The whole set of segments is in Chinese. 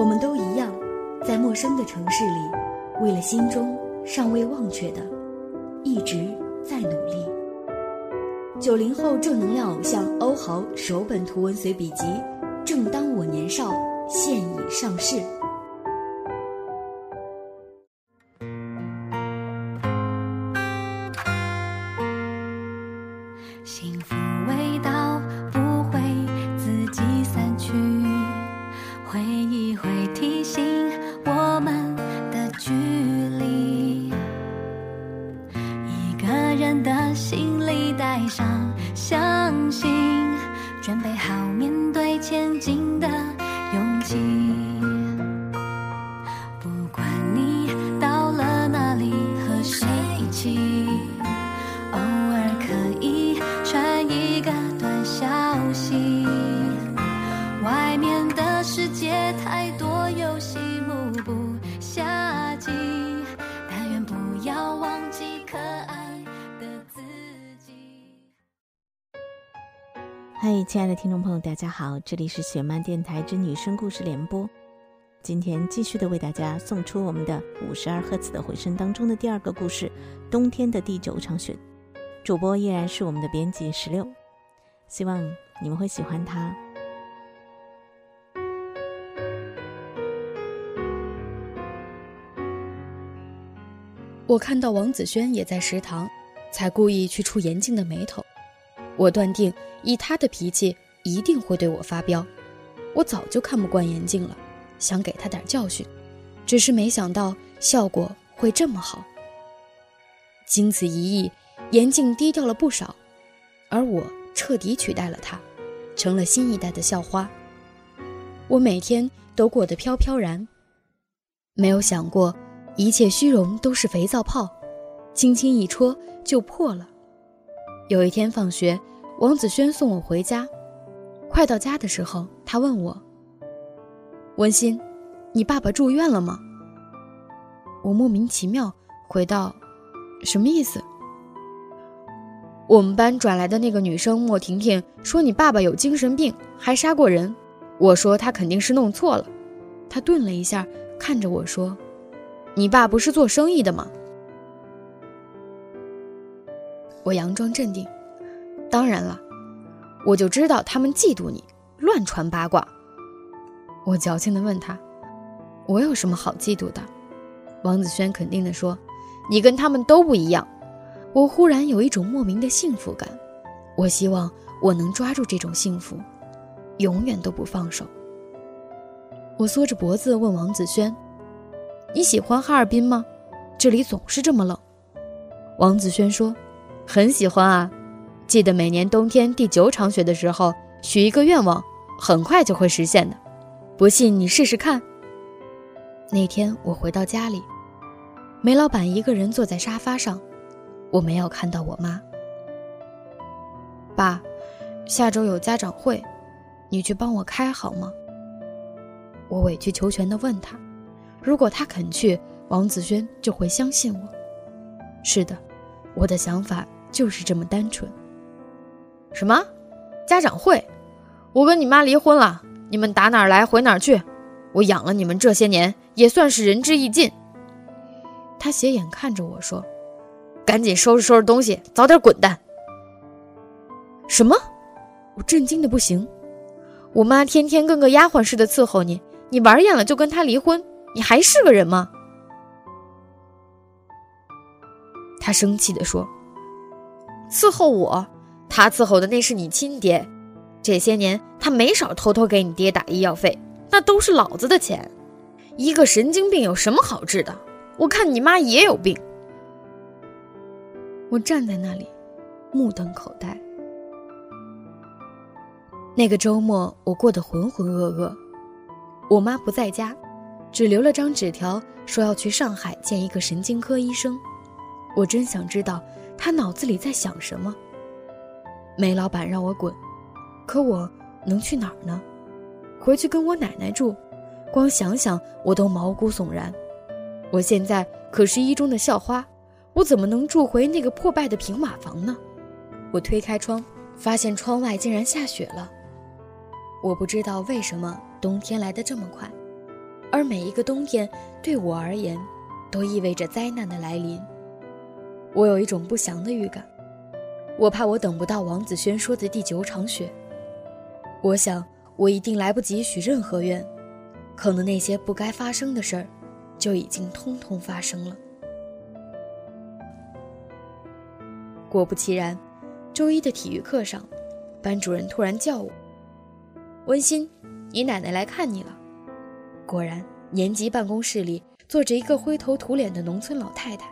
我们都一样，在陌生的城市里，为了心中尚未忘却的，一直在努力。九零后正能量偶像欧豪首本图文随笔集《正当我年少》现已上市。会提醒我们的距离，一个人的行李带上，相信，准备好面对前进。嗨，亲爱的听众朋友，大家好，这里是雪漫电台之女生故事联播。今天继续的为大家送出我们的五十二赫兹的回声当中的第二个故事《冬天的第九场雪》。主播依然是我们的编辑十六，希望你们会喜欢它。我看到王子轩也在食堂，才故意去触严静的眉头。我断定，以他的脾气，一定会对我发飙。我早就看不惯严静了，想给他点教训，只是没想到效果会这么好。经此一役，严静低调了不少，而我彻底取代了他，成了新一代的校花。我每天都过得飘飘然，没有想过一切虚荣都是肥皂泡，轻轻一戳就破了。有一天放学。王子轩送我回家，快到家的时候，他问我：“文心，你爸爸住院了吗？”我莫名其妙回道：“什么意思？”我们班转来的那个女生莫婷婷说：“你爸爸有精神病，还杀过人。”我说：“他肯定是弄错了。”他顿了一下，看着我说：“你爸不是做生意的吗？”我佯装镇定。当然了，我就知道他们嫉妒你，乱传八卦。我矫情地问他：“我有什么好嫉妒的？”王子轩肯定地说：“你跟他们都不一样。”我忽然有一种莫名的幸福感，我希望我能抓住这种幸福，永远都不放手。我缩着脖子问王子轩：“你喜欢哈尔滨吗？这里总是这么冷。”王子轩说：“很喜欢啊。”记得每年冬天第九场雪的时候，许一个愿望，很快就会实现的。不信你试试看。那天我回到家里，梅老板一个人坐在沙发上，我没有看到我妈。爸，下周有家长会，你去帮我开好吗？我委曲求全地问他，如果他肯去，王子轩就会相信我。是的，我的想法就是这么单纯。什么？家长会？我跟你妈离婚了，你们打哪儿来回哪儿去。我养了你们这些年，也算是仁至义尽。他斜眼看着我说：“赶紧收拾收拾东西，早点滚蛋。”什么？我震惊的不行。我妈天天跟个丫鬟似的伺候你，你玩厌了就跟她离婚，你还是个人吗？他生气的说：“伺候我。”他伺候的那是你亲爹，这些年他没少偷偷给你爹打医药费，那都是老子的钱。一个神经病有什么好治的？我看你妈也有病。我站在那里，目瞪口呆。那个周末我过得浑浑噩噩，我妈不在家，只留了张纸条，说要去上海见一个神经科医生。我真想知道他脑子里在想什么。梅老板让我滚，可我能去哪儿呢？回去跟我奶奶住，光想想我都毛骨悚然。我现在可是一中的校花，我怎么能住回那个破败的平瓦房呢？我推开窗，发现窗外竟然下雪了。我不知道为什么冬天来得这么快，而每一个冬天对我而言，都意味着灾难的来临。我有一种不祥的预感，我怕我等不到王子轩说的第九场雪。我想我一定来不及许任何愿，可能那些不该发生的事儿，就已经通通发生了。果不其然，周一的体育课上，班主任突然叫我：“温馨，你奶奶来看你了。”果然，年级办公室里坐着一个灰头土脸的农村老太太。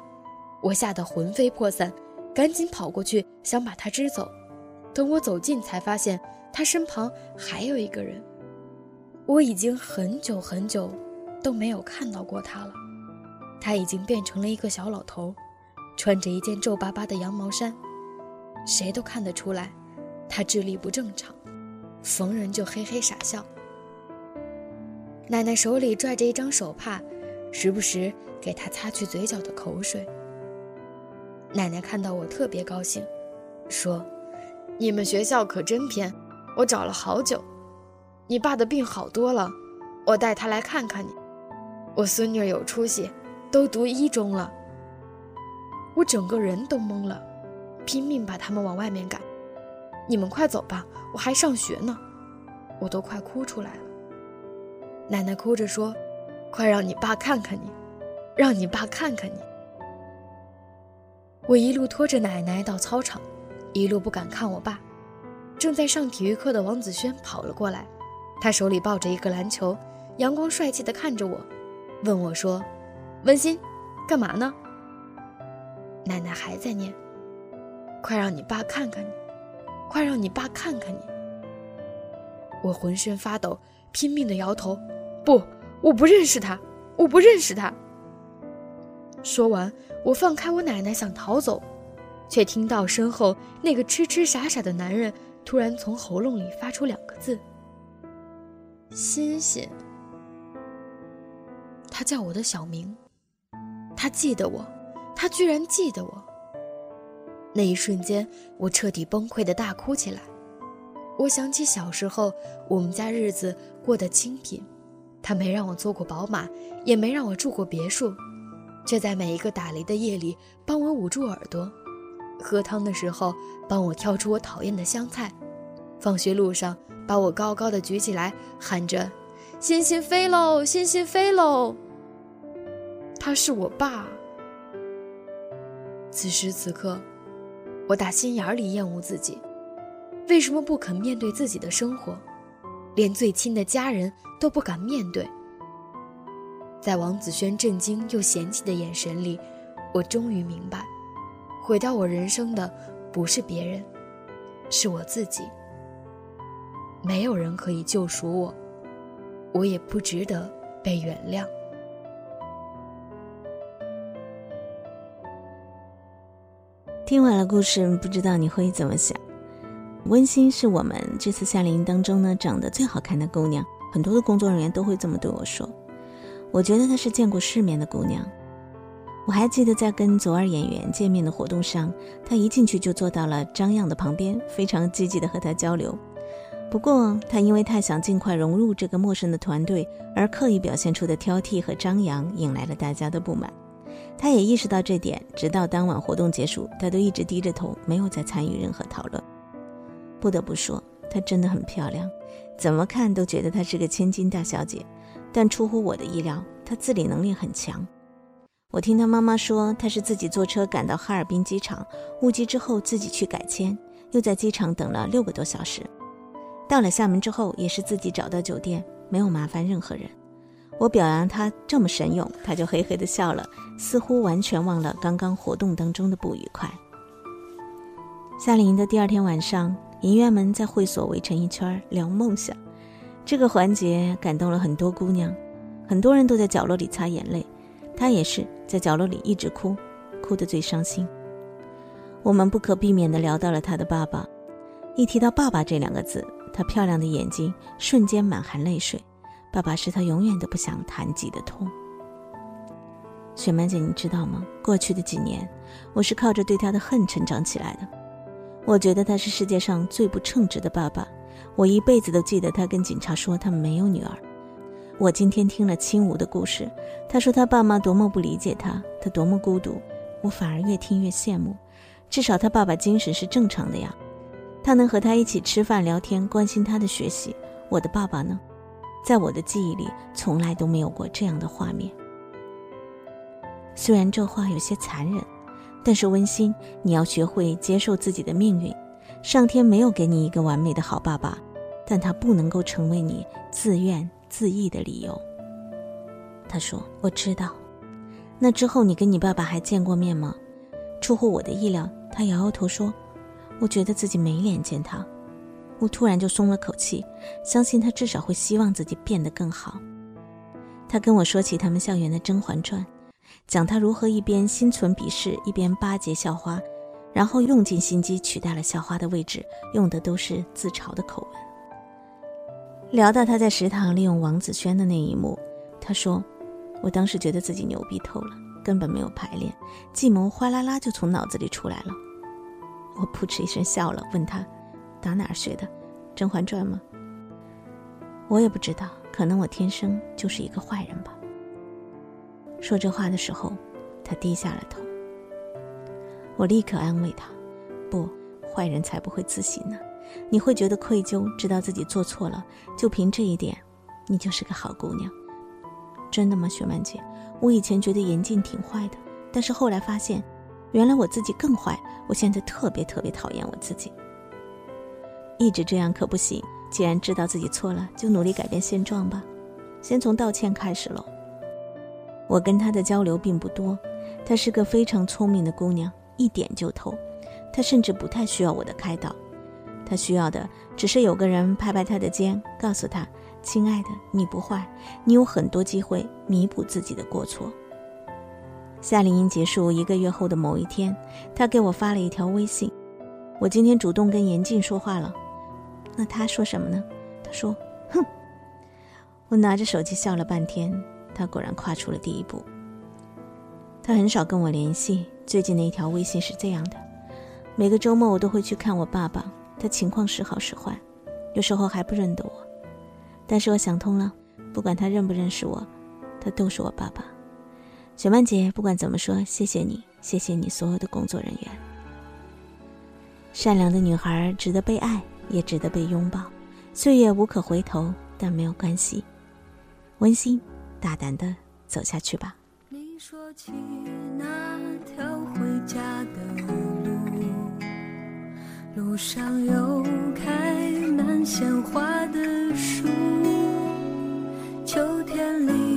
我吓得魂飞魄散，赶紧跑过去想把他支走。等我走近，才发现他身旁还有一个人。我已经很久很久都没有看到过他了。他已经变成了一个小老头。穿着一件皱巴巴的羊毛衫，谁都看得出来，他智力不正常，逢人就嘿嘿傻笑。奶奶手里拽着一张手帕，时不时给他擦去嘴角的口水。奶奶看到我特别高兴，说：“你们学校可真偏，我找了好久。你爸的病好多了，我带他来看看你。我孙女有出息，都读一中了。”我整个人都懵了，拼命把他们往外面赶。你们快走吧，我还上学呢。我都快哭出来了。奶奶哭着说：“快让你爸看看你，让你爸看看你。”我一路拖着奶奶到操场，一路不敢看我爸。正在上体育课的王子轩跑了过来，他手里抱着一个篮球，阳光帅气地看着我，问我说：“温馨，干嘛呢？”奶奶还在念：“快让你爸看看你，快让你爸看看你。”我浑身发抖，拼命的摇头：“不，我不认识他，我不认识他。”说完，我放开我奶奶想逃走，却听到身后那个痴痴傻傻的男人突然从喉咙里发出两个字：“欣欣。”他叫我的小名，他记得我。他居然记得我。那一瞬间，我彻底崩溃的大哭起来。我想起小时候，我们家日子过得清贫，他没让我坐过宝马，也没让我住过别墅，却在每一个打雷的夜里帮我捂住耳朵，喝汤的时候帮我挑出我讨厌的香菜，放学路上把我高高的举起来，喊着“星星飞喽，星星飞喽”。他是我爸。此时此刻，我打心眼里厌恶自己，为什么不肯面对自己的生活，连最亲的家人都不敢面对？在王子轩震惊又嫌弃的眼神里，我终于明白，毁掉我人生的不是别人，是我自己。没有人可以救赎我，我也不值得被原谅。听完了故事，不知道你会怎么想？温馨是我们这次夏令营当中呢长得最好看的姑娘，很多的工作人员都会这么对我说。我觉得她是见过世面的姑娘。我还记得在跟左耳演员见面的活动上，她一进去就坐到了张漾的旁边，非常积极的和他交流。不过她因为太想尽快融入这个陌生的团队，而刻意表现出的挑剔和张扬，引来了大家的不满。他也意识到这点，直到当晚活动结束，他都一直低着头，没有再参与任何讨论。不得不说，她真的很漂亮，怎么看都觉得她是个千金大小姐。但出乎我的意料，他自理能力很强。我听他妈妈说，他是自己坐车赶到哈尔滨机场，误机之后自己去改签，又在机场等了六个多小时。到了厦门之后，也是自己找到酒店，没有麻烦任何人。我表扬他这么神勇，他就嘿嘿的笑了，似乎完全忘了刚刚活动当中的不愉快。夏令营的第二天晚上，营员们在会所围成一圈聊梦想，这个环节感动了很多姑娘，很多人都在角落里擦眼泪，她也是在角落里一直哭，哭得最伤心。我们不可避免地聊到了她的爸爸，一提到爸爸这两个字，她漂亮的眼睛瞬间满含泪水。爸爸是他永远都不想谈及的痛。雪曼姐，你知道吗？过去的几年，我是靠着对他的恨成长起来的。我觉得他是世界上最不称职的爸爸。我一辈子都记得他跟警察说他没有女儿。我今天听了青梧的故事，他说他爸妈多么不理解他，他多么孤独。我反而越听越羡慕，至少他爸爸精神是正常的呀，他能和他一起吃饭聊天，关心他的学习。我的爸爸呢，在我的记忆里从来都没有过这样的画面。虽然这话有些残忍，但是温馨。你要学会接受自己的命运，上天没有给你一个完美的好爸爸，但他不能够成为你自怨自艾的理由。他说：“我知道。”那之后，你跟你爸爸还见过面吗？出乎我的意料，他摇摇头说：“我觉得自己没脸见他。”我突然就松了口气，相信他至少会希望自己变得更好。他跟我说起他们校园的《甄嬛传》，讲他如何一边心存鄙视，一边巴结校花，然后用尽心机取代了校花的位置，用的都是自嘲的口吻。聊到他在食堂利用王子轩的那一幕，他说。我当时觉得自己牛逼透了，根本没有排练，计谋哗啦啦就从脑子里出来了。我扑哧一声笑了，问他：“打哪儿学的？《甄嬛传》吗？”我也不知道，可能我天生就是一个坏人吧。说这话的时候，他低下了头。我立刻安慰他：“不，坏人才不会自省呢。你会觉得愧疚，知道自己做错了，就凭这一点，你就是个好姑娘。”真的吗，雪曼姐？我以前觉得严静挺坏的，但是后来发现，原来我自己更坏。我现在特别特别讨厌我自己。一直这样可不行。既然知道自己错了，就努力改变现状吧。先从道歉开始喽。我跟她的交流并不多，她是个非常聪明的姑娘，一点就透。她甚至不太需要我的开导，他需要的只是有个人拍拍他的肩，告诉他。亲爱的，你不坏，你有很多机会弥补自己的过错。夏令营结束一个月后的某一天，他给我发了一条微信：“我今天主动跟严静说话了。”那他说什么呢？他说：“哼。”我拿着手机笑了半天。他果然跨出了第一步。他很少跟我联系，最近的一条微信是这样的：“每个周末我都会去看我爸爸，他情况时好时坏，有时候还不认得我。”但是我想通了，不管他认不认识我，他都是我爸爸。雪曼姐，不管怎么说，谢谢你，谢谢你所有的工作人员。善良的女孩值得被爱，也值得被拥抱。岁月无可回头，但没有关系。温馨，大胆的走下去吧。你说起那条路上有开满鲜花的树。秋天里，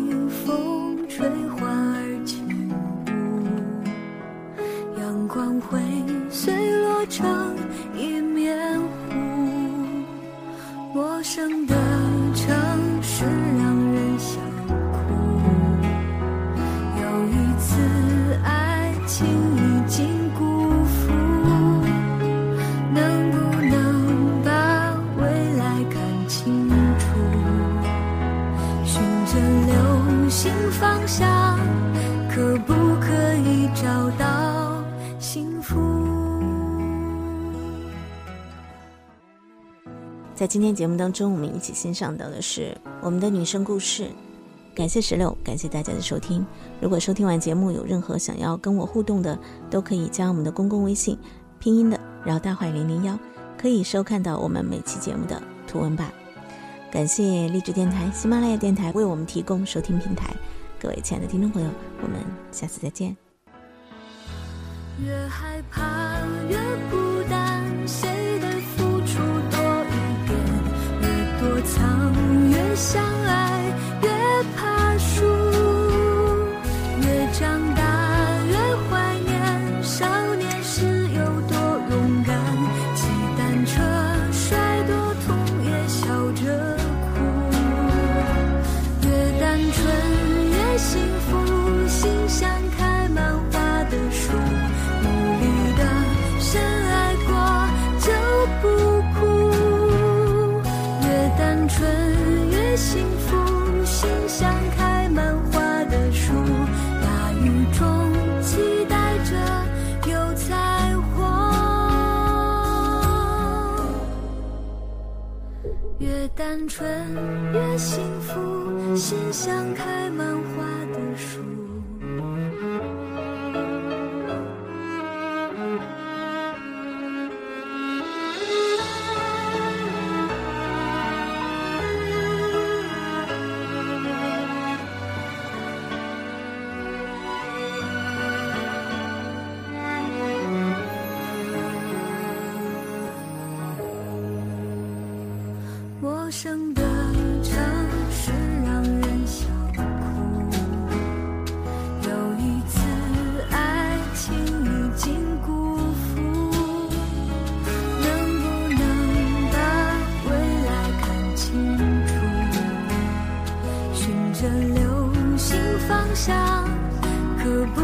在今天节目当中，我们一起欣赏到的是我们的女生故事。感谢石榴，感谢大家的收听。如果收听完节目有任何想要跟我互动的，都可以加我们的公共微信，拼音的饶大坏零零幺，可以收看到我们每期节目的图文版。感谢励志电台、喜马拉雅电台为我们提供收听平台。各位亲爱的听众朋友，我们下次再见。越害怕越孤生的城市让人想哭，有一次爱情已经辜负，能不能把未来看清楚？循着流星方向。可不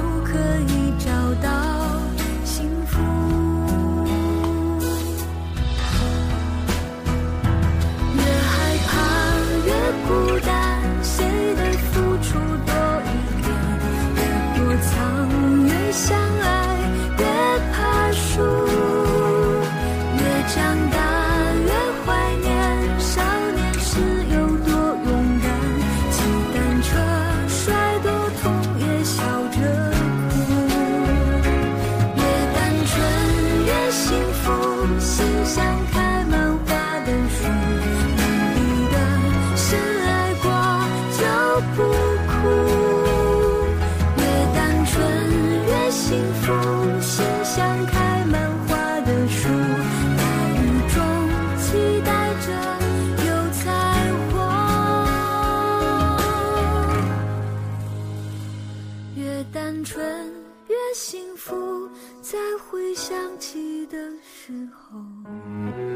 回想起的时候。